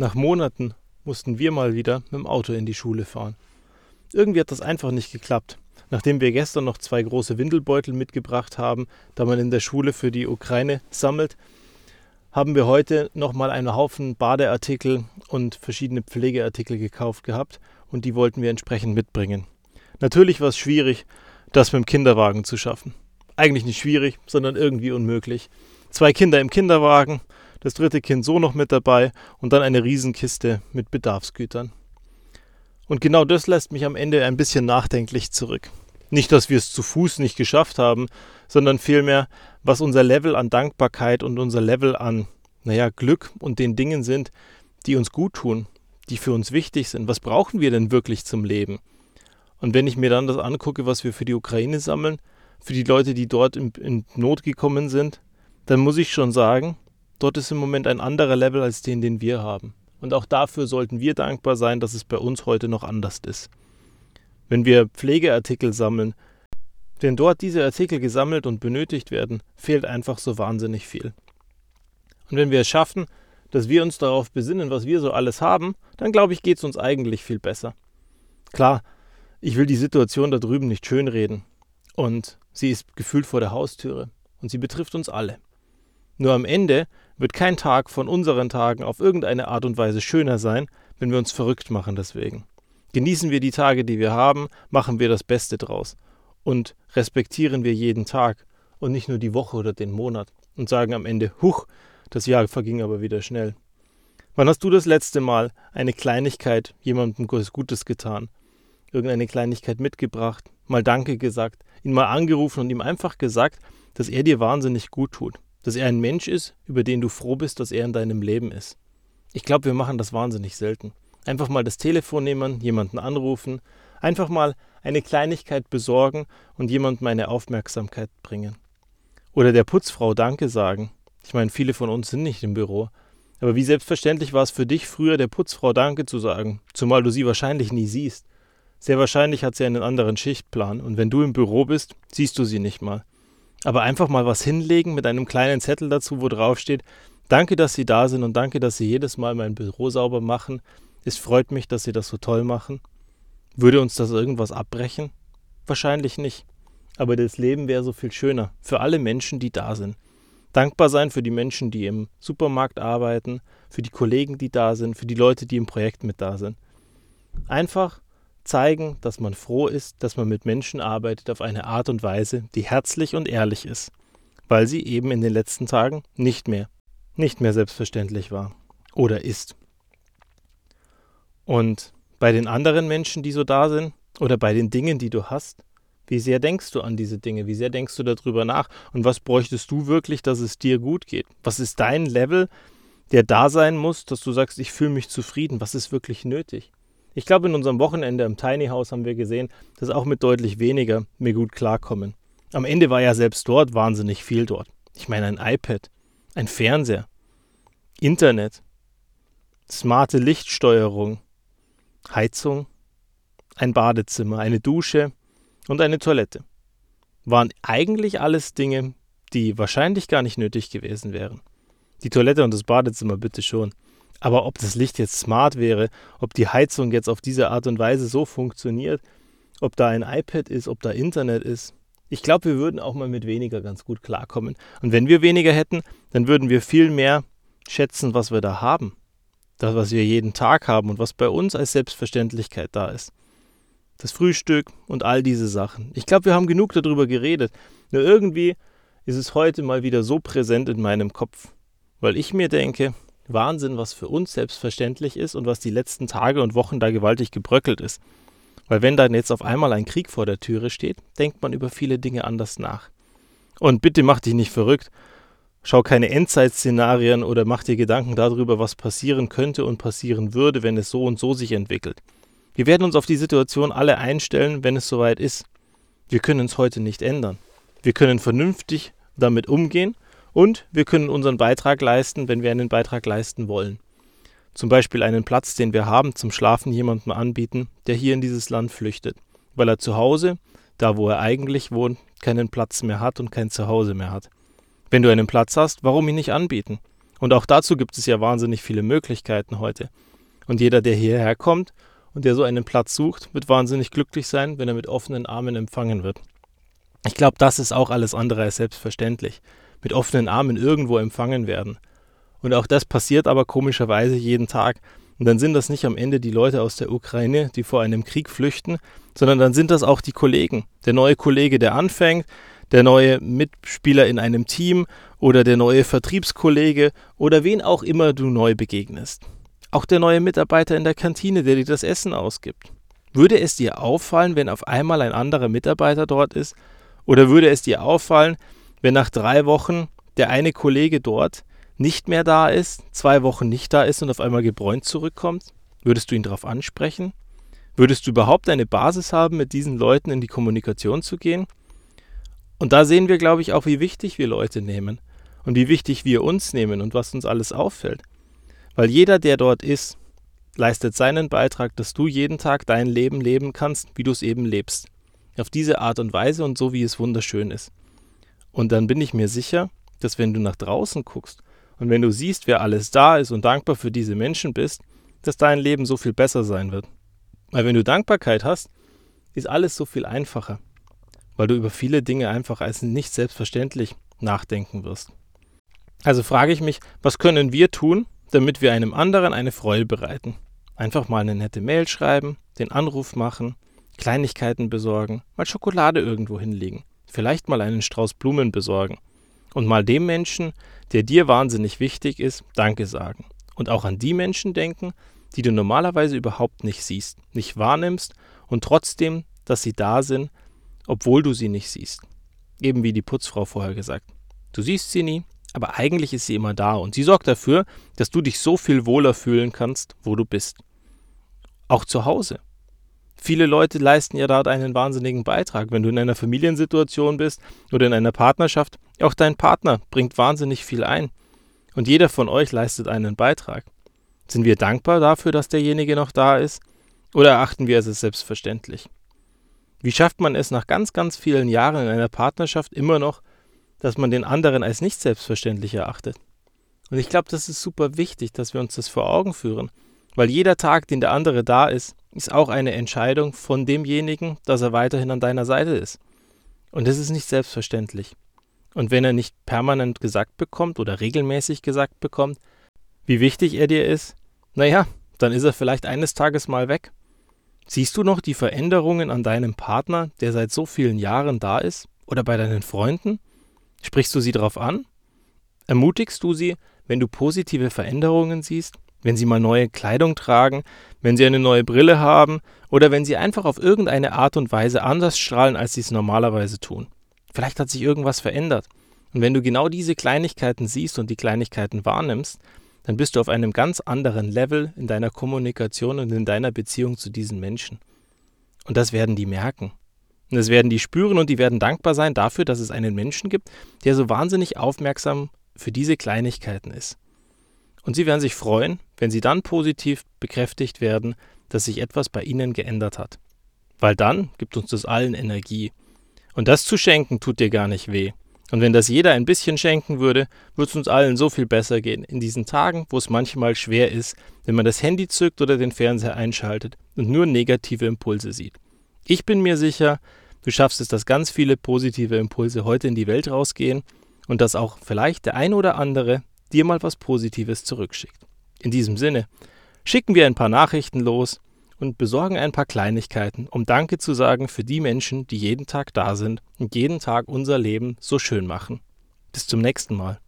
Nach Monaten mussten wir mal wieder mit dem Auto in die Schule fahren. Irgendwie hat das einfach nicht geklappt. Nachdem wir gestern noch zwei große Windelbeutel mitgebracht haben, da man in der Schule für die Ukraine sammelt, haben wir heute nochmal einen Haufen Badeartikel und verschiedene Pflegeartikel gekauft gehabt und die wollten wir entsprechend mitbringen. Natürlich war es schwierig, das mit dem Kinderwagen zu schaffen. Eigentlich nicht schwierig, sondern irgendwie unmöglich. Zwei Kinder im Kinderwagen, das dritte Kind so noch mit dabei und dann eine Riesenkiste mit Bedarfsgütern. Und genau das lässt mich am Ende ein bisschen nachdenklich zurück. Nicht, dass wir es zu Fuß nicht geschafft haben, sondern vielmehr, was unser Level an Dankbarkeit und unser Level an, naja, Glück und den Dingen sind, die uns gut tun, die für uns wichtig sind. Was brauchen wir denn wirklich zum Leben? Und wenn ich mir dann das angucke, was wir für die Ukraine sammeln, für die Leute, die dort in, in Not gekommen sind, dann muss ich schon sagen, dort ist im Moment ein anderer Level als den, den wir haben. Und auch dafür sollten wir dankbar sein, dass es bei uns heute noch anders ist. Wenn wir Pflegeartikel sammeln, wenn dort diese Artikel gesammelt und benötigt werden, fehlt einfach so wahnsinnig viel. Und wenn wir es schaffen, dass wir uns darauf besinnen, was wir so alles haben, dann glaube ich, geht es uns eigentlich viel besser. Klar, ich will die Situation da drüben nicht schönreden. Und sie ist gefühlt vor der Haustüre. Und sie betrifft uns alle. Nur am Ende wird kein Tag von unseren Tagen auf irgendeine Art und Weise schöner sein, wenn wir uns verrückt machen deswegen. Genießen wir die Tage, die wir haben, machen wir das Beste draus und respektieren wir jeden Tag und nicht nur die Woche oder den Monat und sagen am Ende, huch, das Jahr verging aber wieder schnell. Wann hast du das letzte Mal eine Kleinigkeit jemandem Gutes getan? Irgendeine Kleinigkeit mitgebracht, mal Danke gesagt, ihn mal angerufen und ihm einfach gesagt, dass er dir wahnsinnig gut tut dass er ein Mensch ist, über den du froh bist, dass er in deinem Leben ist. Ich glaube, wir machen das wahnsinnig selten. Einfach mal das Telefon nehmen, jemanden anrufen, einfach mal eine Kleinigkeit besorgen und jemandem eine Aufmerksamkeit bringen. Oder der Putzfrau Danke sagen. Ich meine, viele von uns sind nicht im Büro. Aber wie selbstverständlich war es für dich früher, der Putzfrau Danke zu sagen, zumal du sie wahrscheinlich nie siehst. Sehr wahrscheinlich hat sie einen anderen Schichtplan und wenn du im Büro bist, siehst du sie nicht mal. Aber einfach mal was hinlegen mit einem kleinen Zettel dazu, wo drauf steht, danke, dass Sie da sind und danke, dass Sie jedes Mal mein Büro sauber machen. Es freut mich, dass Sie das so toll machen. Würde uns das irgendwas abbrechen? Wahrscheinlich nicht. Aber das Leben wäre so viel schöner für alle Menschen, die da sind. Dankbar sein für die Menschen, die im Supermarkt arbeiten, für die Kollegen, die da sind, für die Leute, die im Projekt mit da sind. Einfach zeigen, dass man froh ist, dass man mit Menschen arbeitet auf eine Art und Weise, die herzlich und ehrlich ist, weil sie eben in den letzten Tagen nicht mehr, nicht mehr selbstverständlich war oder ist. Und bei den anderen Menschen, die so da sind, oder bei den Dingen, die du hast, wie sehr denkst du an diese Dinge? Wie sehr denkst du darüber nach? Und was bräuchtest du wirklich, dass es dir gut geht? Was ist dein Level, der da sein muss, dass du sagst, ich fühle mich zufrieden? Was ist wirklich nötig? Ich glaube, in unserem Wochenende im Tiny House haben wir gesehen, dass auch mit deutlich weniger wir gut klarkommen. Am Ende war ja selbst dort wahnsinnig viel dort. Ich meine ein iPad, ein Fernseher, Internet, smarte Lichtsteuerung, Heizung, ein Badezimmer, eine Dusche und eine Toilette. Waren eigentlich alles Dinge, die wahrscheinlich gar nicht nötig gewesen wären. Die Toilette und das Badezimmer bitte schon. Aber ob das Licht jetzt smart wäre, ob die Heizung jetzt auf diese Art und Weise so funktioniert, ob da ein iPad ist, ob da Internet ist, ich glaube, wir würden auch mal mit weniger ganz gut klarkommen. Und wenn wir weniger hätten, dann würden wir viel mehr schätzen, was wir da haben. Das, was wir jeden Tag haben und was bei uns als Selbstverständlichkeit da ist. Das Frühstück und all diese Sachen. Ich glaube, wir haben genug darüber geredet. Nur irgendwie ist es heute mal wieder so präsent in meinem Kopf. Weil ich mir denke, Wahnsinn, was für uns selbstverständlich ist und was die letzten Tage und Wochen da gewaltig gebröckelt ist. Weil wenn dann jetzt auf einmal ein Krieg vor der Türe steht, denkt man über viele Dinge anders nach. Und bitte mach dich nicht verrückt. Schau keine Endzeitszenarien oder mach dir Gedanken darüber, was passieren könnte und passieren würde, wenn es so und so sich entwickelt. Wir werden uns auf die Situation alle einstellen, wenn es soweit ist. Wir können es heute nicht ändern. Wir können vernünftig damit umgehen und wir können unseren Beitrag leisten, wenn wir einen Beitrag leisten wollen. Zum Beispiel einen Platz, den wir haben, zum Schlafen jemandem anbieten, der hier in dieses Land flüchtet, weil er zu Hause, da wo er eigentlich wohnt, keinen Platz mehr hat und kein Zuhause mehr hat. Wenn du einen Platz hast, warum ihn nicht anbieten? Und auch dazu gibt es ja wahnsinnig viele Möglichkeiten heute. Und jeder, der hierher kommt und der so einen Platz sucht, wird wahnsinnig glücklich sein, wenn er mit offenen Armen empfangen wird. Ich glaube, das ist auch alles andere als selbstverständlich. Mit offenen Armen irgendwo empfangen werden. Und auch das passiert aber komischerweise jeden Tag. Und dann sind das nicht am Ende die Leute aus der Ukraine, die vor einem Krieg flüchten, sondern dann sind das auch die Kollegen. Der neue Kollege, der anfängt, der neue Mitspieler in einem Team oder der neue Vertriebskollege oder wen auch immer du neu begegnest. Auch der neue Mitarbeiter in der Kantine, der dir das Essen ausgibt. Würde es dir auffallen, wenn auf einmal ein anderer Mitarbeiter dort ist? Oder würde es dir auffallen, wenn nach drei Wochen der eine Kollege dort nicht mehr da ist, zwei Wochen nicht da ist und auf einmal gebräunt zurückkommt? Würdest du ihn darauf ansprechen? Würdest du überhaupt eine Basis haben, mit diesen Leuten in die Kommunikation zu gehen? Und da sehen wir, glaube ich, auch, wie wichtig wir Leute nehmen und wie wichtig wir uns nehmen und was uns alles auffällt. Weil jeder, der dort ist, leistet seinen Beitrag, dass du jeden Tag dein Leben leben kannst, wie du es eben lebst. Auf diese Art und Weise und so, wie es wunderschön ist. Und dann bin ich mir sicher, dass wenn du nach draußen guckst und wenn du siehst, wer alles da ist und dankbar für diese Menschen bist, dass dein Leben so viel besser sein wird. Weil wenn du Dankbarkeit hast, ist alles so viel einfacher weil du über viele Dinge einfach als nicht selbstverständlich nachdenken wirst. Also frage ich mich, was können wir tun, damit wir einem anderen eine Freude bereiten? Einfach mal eine nette Mail schreiben, den Anruf machen, Kleinigkeiten besorgen, mal Schokolade irgendwo hinlegen, vielleicht mal einen Strauß Blumen besorgen und mal dem Menschen, der dir wahnsinnig wichtig ist, Danke sagen. Und auch an die Menschen denken, die du normalerweise überhaupt nicht siehst, nicht wahrnimmst und trotzdem, dass sie da sind, obwohl du sie nicht siehst. Eben wie die Putzfrau vorher gesagt. Du siehst sie nie, aber eigentlich ist sie immer da und sie sorgt dafür, dass du dich so viel wohler fühlen kannst, wo du bist. Auch zu Hause. Viele Leute leisten ja dort einen wahnsinnigen Beitrag, wenn du in einer Familiensituation bist oder in einer Partnerschaft. Auch dein Partner bringt wahnsinnig viel ein. Und jeder von euch leistet einen Beitrag. Sind wir dankbar dafür, dass derjenige noch da ist? Oder erachten wir es als selbstverständlich? Wie schafft man es nach ganz, ganz vielen Jahren in einer Partnerschaft immer noch, dass man den anderen als nicht selbstverständlich erachtet? Und ich glaube, das ist super wichtig, dass wir uns das vor Augen führen, weil jeder Tag, den der andere da ist, ist auch eine Entscheidung von demjenigen, dass er weiterhin an deiner Seite ist. Und das ist nicht selbstverständlich. Und wenn er nicht permanent gesagt bekommt oder regelmäßig gesagt bekommt, wie wichtig er dir ist, naja, dann ist er vielleicht eines Tages mal weg. Siehst du noch die Veränderungen an deinem Partner, der seit so vielen Jahren da ist? Oder bei deinen Freunden? Sprichst du sie darauf an? Ermutigst du sie, wenn du positive Veränderungen siehst? Wenn sie mal neue Kleidung tragen, wenn sie eine neue Brille haben oder wenn sie einfach auf irgendeine Art und Weise anders strahlen, als sie es normalerweise tun. Vielleicht hat sich irgendwas verändert. Und wenn du genau diese Kleinigkeiten siehst und die Kleinigkeiten wahrnimmst, dann bist du auf einem ganz anderen Level in deiner Kommunikation und in deiner Beziehung zu diesen Menschen. Und das werden die merken. Und das werden die spüren und die werden dankbar sein dafür, dass es einen Menschen gibt, der so wahnsinnig aufmerksam für diese Kleinigkeiten ist. Und sie werden sich freuen, wenn sie dann positiv bekräftigt werden, dass sich etwas bei ihnen geändert hat. Weil dann gibt uns das allen Energie. Und das zu schenken tut dir gar nicht weh. Und wenn das jeder ein bisschen schenken würde, würde es uns allen so viel besser gehen in diesen Tagen, wo es manchmal schwer ist, wenn man das Handy zückt oder den Fernseher einschaltet und nur negative Impulse sieht. Ich bin mir sicher, du schaffst es, dass ganz viele positive Impulse heute in die Welt rausgehen und dass auch vielleicht der ein oder andere dir mal was Positives zurückschickt. In diesem Sinne, schicken wir ein paar Nachrichten los und besorgen ein paar Kleinigkeiten, um Danke zu sagen für die Menschen, die jeden Tag da sind und jeden Tag unser Leben so schön machen. Bis zum nächsten Mal.